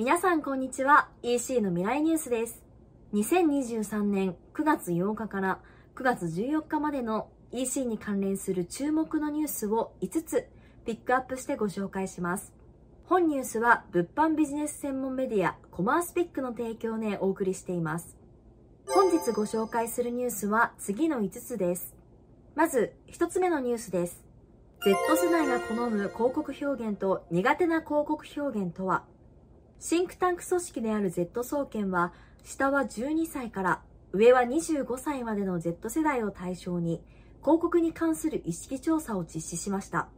皆さんこんにちは。EC の未来ニュースです。2023年9月8日から9月14日までの EC に関連する注目のニュースを5つピックアップしてご紹介します。本ニュースは物販ビジネス専門メディアコマースピックの提供でお送りしています。本日ご紹介するニュースは次の5つです。まず1つ目のニュースです。Z 世代が好む広告表現と苦手な広告表現とは？シンクタンク組織である Z 総研は下は12歳から上は25歳までの Z 世代を対象に広告に関する意識調査を実施しました。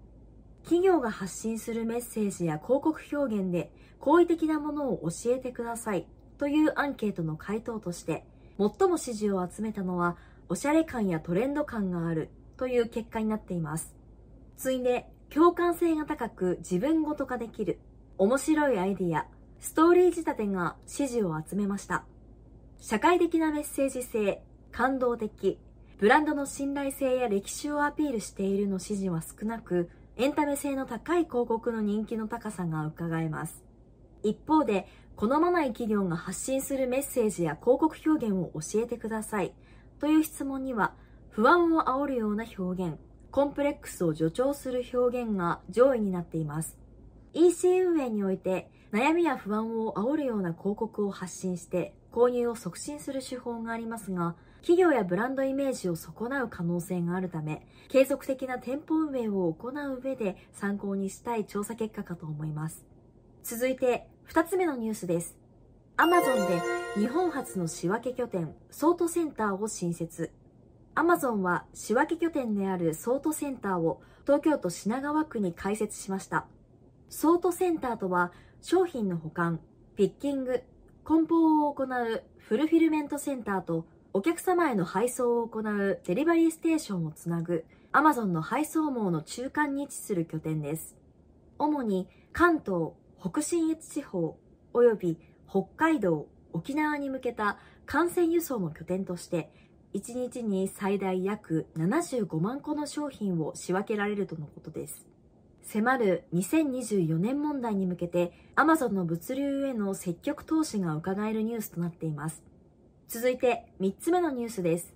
企業が発信するメッセージや広告表現で好意的なものを教えてくださいというアンケートの回答として最も支持を集めたのはおしゃれ感やトレンド感があるという結果になっています。次いで共感性が高く自分ごと化できる面白いアイディアストーリー仕立てが支持を集めました社会的なメッセージ性感動的ブランドの信頼性や歴史をアピールしているの支持は少なくエンタメ性の高い広告の人気の高さが伺えます一方で好まない企業が発信するメッセージや広告表現を教えてくださいという質問には不安を煽るような表現コンプレックスを助長する表現が上位になっています。EC 運営において悩みや不安を煽るような広告を発信して購入を促進する手法がありますが、企業やブランドイメージを損なう可能性があるため、継続的な店舗運営を行う上で参考にしたい調査結果かと思います。続いて、2つ目のニュースです。Amazon で日本初の仕分け拠点、ソートセンターを新設。アマゾンは仕分け拠点であるソートセンターを東京都品川区に開設しました。ソートセンターとは商品の保管、ピッキング、梱包を行うフルフィルメントセンターとお客様への配送を行うデリバリーステーションをつなぐアマゾンの配送網の中間に位置する拠点です。主に関東、北信越地方及び北海道、沖縄に向けた幹線輸送の拠点として1日に最大約75万個の商品を仕分けられるとのことです。迫る2024年問題に向けて Amazon の物流への積極投資が伺えるニュースとなっています。続いて3つ目のニュースです。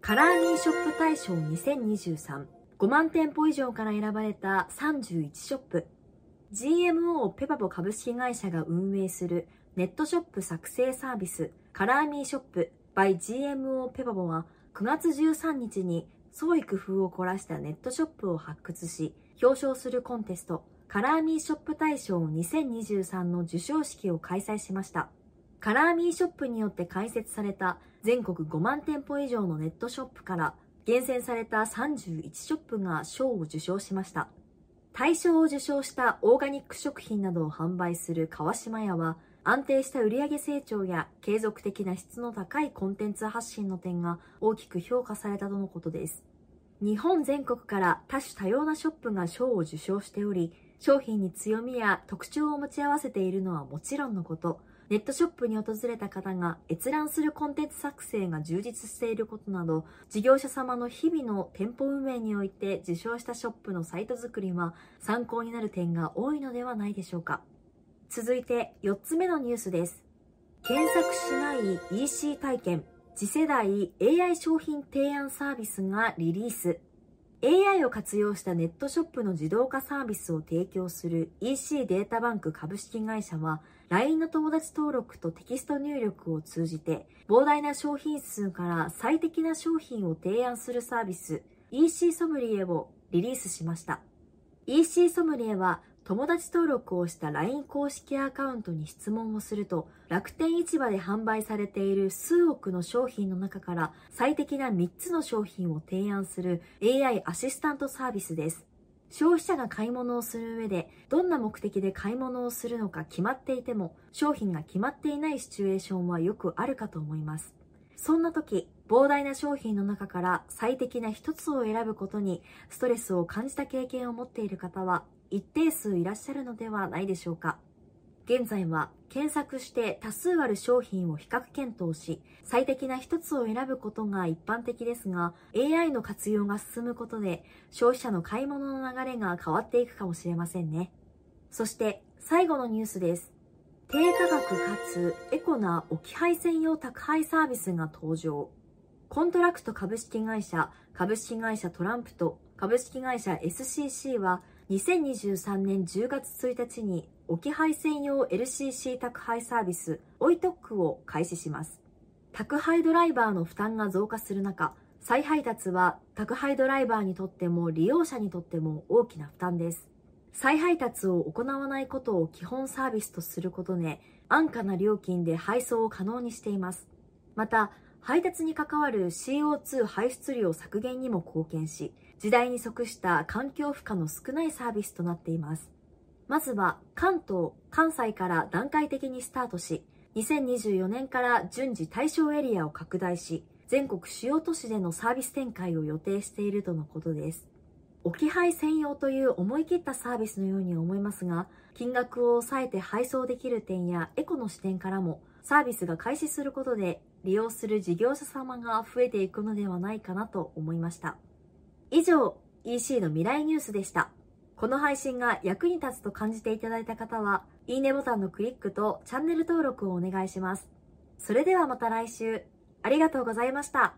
カラーミーショップ大賞2023 5万店舗以上から選ばれた31ショップ GMO ペパボ株式会社が運営するネットショップ作成サービスカラーミーショップ by GMO ペパボは9月13日に創意工夫を凝らしたネットショップを発掘し表彰するコンテストカラーミーショップ大賞2023の授賞式を開催しました。カラーミーショップによって開設された全国5万店舗以上のネットショップから厳選された31ショップが賞を受賞しました。大賞を受賞したオーガニック食品などを販売する川島屋は安定した売上成長や継続的な質の高いコンテンツ発信の点が大きく評価されたとのことです。日本全国から多種多様なショップが賞を受賞しており、商品に強みや特徴を持ち合わせているのはもちろんのこと、ネットショップに訪れた方が閲覧するコンテンツ作成が充実していることなど、事業者様の日々の店舗運営において受賞したショップのサイト作りは参考になる点が多いのではないでしょうか。続いて4つ目のニュースです。検索しない EC 体験、次世代 AI 商品提案サービスがリリース。AI を活用したネットショップの自動化サービスを提供する EC データバンク株式会社は LINE の友達登録とテキスト入力を通じて膨大な商品数から最適な商品を提案するサービス EC ソムリエをリリースしました。EC ソムリエは友達登録をした LINE 公式アカウントに質問をすると、楽天市場で販売されている数億の商品の中から最適な3つの商品を提案する AI アシスタントサービスです。消費者が買い物をする上で、どんな目的で買い物をするのか決まっていても、商品が決まっていないシチュエーションはよくあるかと思います。そんな時、膨大な商品の中から最適な一つを選ぶことにストレスを感じた経験を持っている方は一定数いらっしゃるのではないでしょうか。現在は検索して多数ある商品を比較検討し、最適な一つを選ぶことが一般的ですが、AI の活用が進むことで消費者の買い物の流れが変わっていくかもしれませんね。そして最後のニュースです。低価格かつエコな置き配専用宅配サービスが登場。コントラクト株式会社、株式会社トランプと株式会社 SCC は2023年10月1日に置き配専用 LCC 宅配サービスオイトックを開始します。宅配ドライバーの負担が増加する中、再配達は宅配ドライバーにとっても利用者にとっても大きな負担です。再配達を行わないことを基本サービスとすることで安価な料金で配送を可能にしています。また、配達に関わる CO2 排出量削減にも貢献し、時代に即した環境負荷の少ないサービスとなっています。まずは関東、関西から段階的にスタートし、2024年から順次対象エリアを拡大し、全国主要都市でのサービス展開を予定しているとのことです。置き配専用という思い切ったサービスのように思いますが、金額を抑えて配送できる点やエコの視点からも、サービスが開始することで利用する事業者様が増えていくのではないかなと思いました。以上、EC の未来ニュースでした。この配信が役に立つと感じていただいた方は、いいねボタンのクリックとチャンネル登録をお願いします。それではまた来週。ありがとうございました。